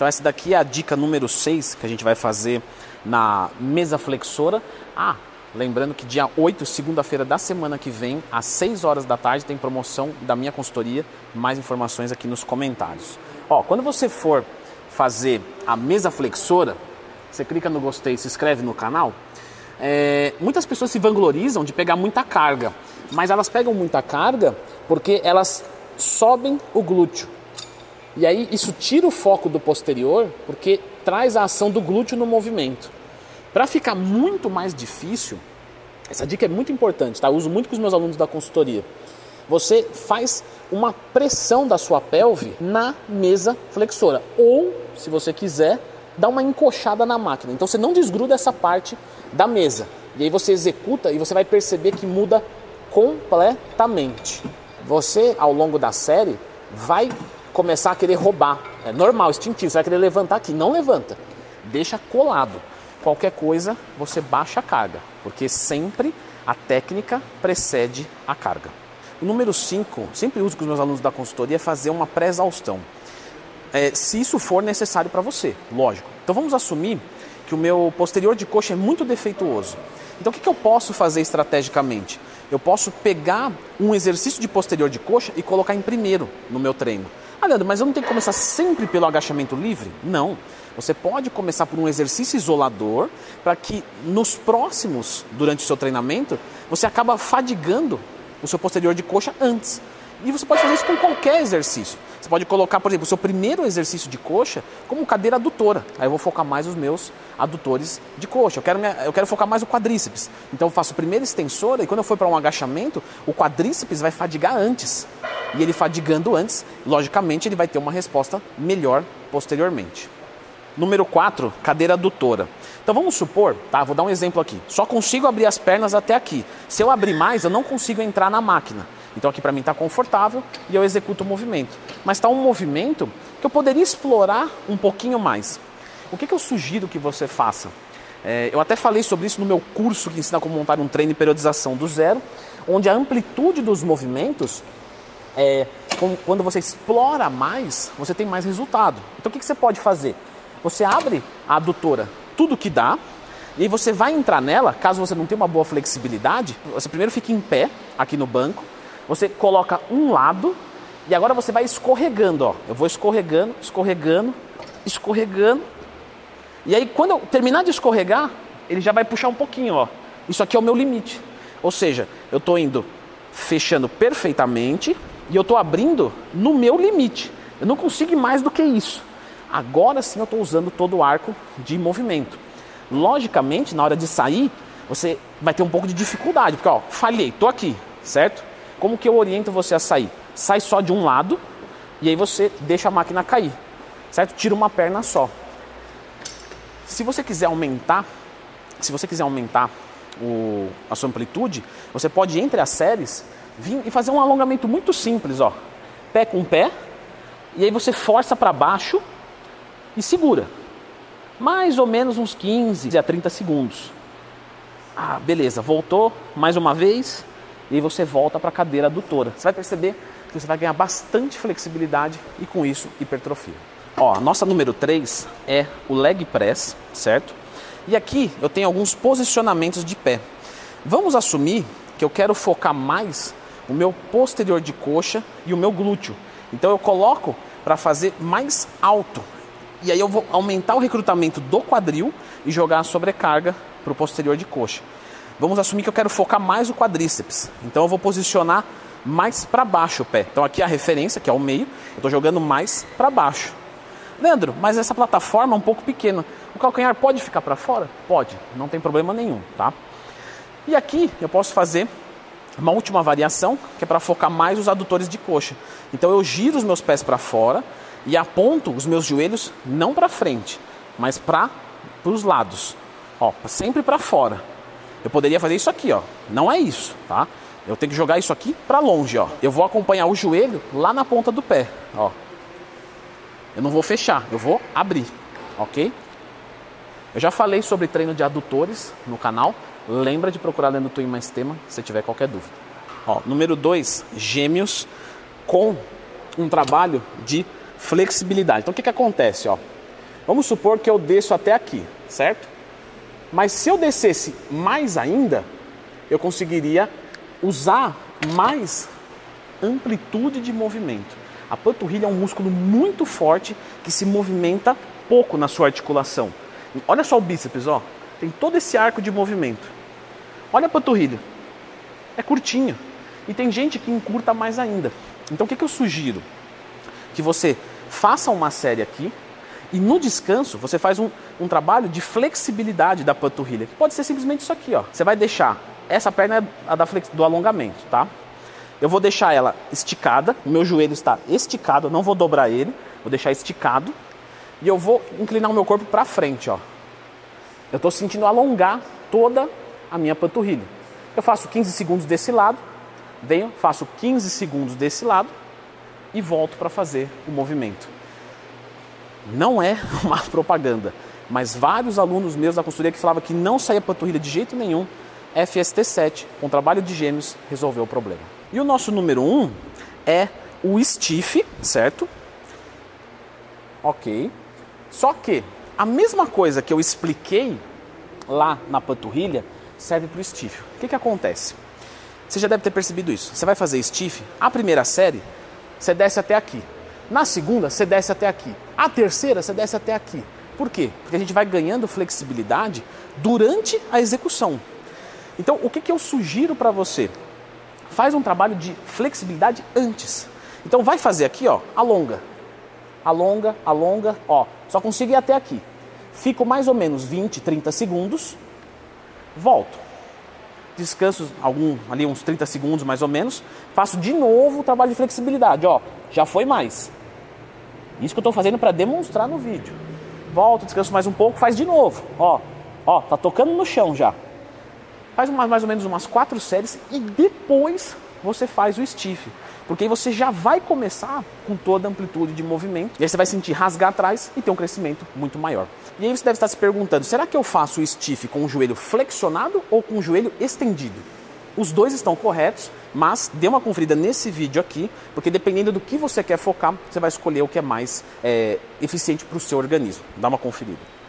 Então essa daqui é a dica número 6 que a gente vai fazer na mesa flexora. Ah, lembrando que dia 8, segunda-feira da semana que vem, às 6 horas da tarde, tem promoção da minha consultoria. Mais informações aqui nos comentários. Ó, quando você for fazer a mesa flexora, você clica no gostei, se inscreve no canal. É, muitas pessoas se vanglorizam de pegar muita carga, mas elas pegam muita carga porque elas sobem o glúteo. E aí isso tira o foco do posterior, porque traz a ação do glúteo no movimento. Para ficar muito mais difícil, essa dica é muito importante, tá? Eu uso muito com os meus alunos da consultoria. Você faz uma pressão da sua pelve na mesa flexora, ou, se você quiser, dá uma encoxada na máquina. Então você não desgruda essa parte da mesa. E aí você executa e você vai perceber que muda completamente. Você, ao longo da série, vai começar a querer roubar. É normal, instintivo, você vai querer levantar aqui. Não levanta. Deixa colado. Qualquer coisa, você baixa a carga, porque sempre a técnica precede a carga. O número 5, sempre uso com os meus alunos da consultoria, é fazer uma pré-exaustão. É, se isso for necessário para você, lógico. Então vamos assumir que o meu posterior de coxa é muito defeituoso. Então o que, que eu posso fazer estrategicamente? Eu posso pegar um exercício de posterior de coxa e colocar em primeiro no meu treino. Ah, Leandro, mas eu não tenho que começar sempre pelo agachamento livre? Não. Você pode começar por um exercício isolador para que nos próximos, durante o seu treinamento, você acaba fadigando o seu posterior de coxa antes. E você pode fazer isso com qualquer exercício. Você pode colocar, por exemplo, o seu primeiro exercício de coxa como cadeira adutora. Aí eu vou focar mais os meus adutores de coxa. Eu quero, me, eu quero focar mais o quadríceps. Então eu faço primeiro extensora e quando eu for para um agachamento, o quadríceps vai fadigar antes. E ele fadigando antes, logicamente ele vai ter uma resposta melhor posteriormente. Número 4, cadeira adutora. Então vamos supor, tá? Vou dar um exemplo aqui. Só consigo abrir as pernas até aqui. Se eu abrir mais, eu não consigo entrar na máquina. Então aqui para mim está confortável e eu executo o movimento. Mas está um movimento que eu poderia explorar um pouquinho mais. O que, que eu sugiro que você faça? É, eu até falei sobre isso no meu curso que ensina como montar um treino de periodização do zero, onde a amplitude dos movimentos, é, quando você explora mais, você tem mais resultado. Então o que, que você pode fazer? Você abre a adutora tudo que dá, e aí você vai entrar nela, caso você não tenha uma boa flexibilidade, você primeiro fica em pé aqui no banco, você coloca um lado e agora você vai escorregando, ó. Eu vou escorregando, escorregando, escorregando. E aí quando eu terminar de escorregar, ele já vai puxar um pouquinho, ó. Isso aqui é o meu limite. Ou seja, eu estou indo fechando perfeitamente e eu estou abrindo no meu limite. Eu não consigo ir mais do que isso. Agora sim eu estou usando todo o arco de movimento. Logicamente, na hora de sair, você vai ter um pouco de dificuldade, porque ó, falhei, estou aqui, certo? Como que eu oriento você a sair? Sai só de um lado e aí você deixa a máquina cair, certo? Tira uma perna só. Se você quiser aumentar, se você quiser aumentar o, a sua amplitude, você pode entre as séries vir e fazer um alongamento muito simples, ó. Pé com pé, e aí você força para baixo e segura. Mais ou menos uns 15 a 30 segundos. Ah, beleza, voltou mais uma vez e aí você volta para a cadeira adutora. Você vai perceber que você vai ganhar bastante flexibilidade e com isso hipertrofia. Ó, a nossa número 3 é o leg press, certo? E aqui eu tenho alguns posicionamentos de pé. Vamos assumir que eu quero focar mais o meu posterior de coxa e o meu glúteo. Então eu coloco para fazer mais alto. E aí eu vou aumentar o recrutamento do quadril e jogar a sobrecarga para o posterior de coxa. Vamos assumir que eu quero focar mais o quadríceps. Então eu vou posicionar mais para baixo o pé. Então aqui a referência, que é o meio, eu estou jogando mais para baixo. Leandro, mas essa plataforma é um pouco pequena. O calcanhar pode ficar para fora? Pode, não tem problema nenhum, tá? E aqui eu posso fazer uma última variação, que é para focar mais os adutores de coxa. Então eu giro os meus pés para fora e aponto os meus joelhos não para frente, mas para os lados. Ó, sempre para fora. Eu poderia fazer isso aqui, ó. Não é isso, tá? Eu tenho que jogar isso aqui para longe, ó. Eu vou acompanhar o joelho lá na ponta do pé, ó. Eu não vou fechar, eu vou abrir, ok? Eu já falei sobre treino de adutores no canal. Lembra de procurar lendo Twin Mais Tema se tiver qualquer dúvida. Ó, número 2, gêmeos com um trabalho de flexibilidade. Então o que, que acontece? Ó? Vamos supor que eu desço até aqui, certo? Mas se eu descesse mais ainda, eu conseguiria usar mais amplitude de movimento. A panturrilha é um músculo muito forte que se movimenta pouco na sua articulação. Olha só o bíceps, ó. Tem todo esse arco de movimento. Olha a panturrilha. É curtinha. E tem gente que encurta mais ainda. Então o que, que eu sugiro? Que você faça uma série aqui e no descanso você faz um, um trabalho de flexibilidade da panturrilha. Que pode ser simplesmente isso aqui, ó. Você vai deixar essa perna é a da flex, do alongamento, tá? Eu vou deixar ela esticada, o meu joelho está esticado, não vou dobrar ele, vou deixar esticado e eu vou inclinar o meu corpo para frente, ó. Eu estou sentindo alongar toda a minha panturrilha. Eu faço 15 segundos desse lado, venho, faço 15 segundos desse lado e volto para fazer o movimento. Não é uma propaganda, mas vários alunos meus da consultoria que falavam que não saía panturrilha de jeito nenhum, FST7, com trabalho de gêmeos, resolveu o problema. E o nosso número 1 um é o stiff, certo? Ok. Só que a mesma coisa que eu expliquei lá na panturrilha serve para o stiff. O que, que acontece? Você já deve ter percebido isso. Você vai fazer stiff, a primeira série, você desce até aqui. Na segunda, você desce até aqui. A terceira, você desce até aqui. Por quê? Porque a gente vai ganhando flexibilidade durante a execução. Então, o que, que eu sugiro para você? Faz um trabalho de flexibilidade antes. Então, vai fazer aqui, ó, alonga. Alonga, alonga, ó. Só consigo ir até aqui. Fico mais ou menos 20, 30 segundos. Volto. Descanso algum, ali uns 30 segundos mais ou menos. Faço de novo o trabalho de flexibilidade, ó. Já foi mais. Isso que eu estou fazendo para demonstrar no vídeo. Volto, descanso mais um pouco, faz de novo. Ó, ó, tá tocando no chão já. Faz uma, mais ou menos umas quatro séries e depois você faz o stiff. Porque aí você já vai começar com toda a amplitude de movimento. E aí você vai sentir rasgar atrás e ter um crescimento muito maior. E aí você deve estar se perguntando: será que eu faço o stiff com o joelho flexionado ou com o joelho estendido? Os dois estão corretos, mas dê uma conferida nesse vídeo aqui, porque dependendo do que você quer focar, você vai escolher o que é mais é, eficiente para o seu organismo. Dá uma conferida.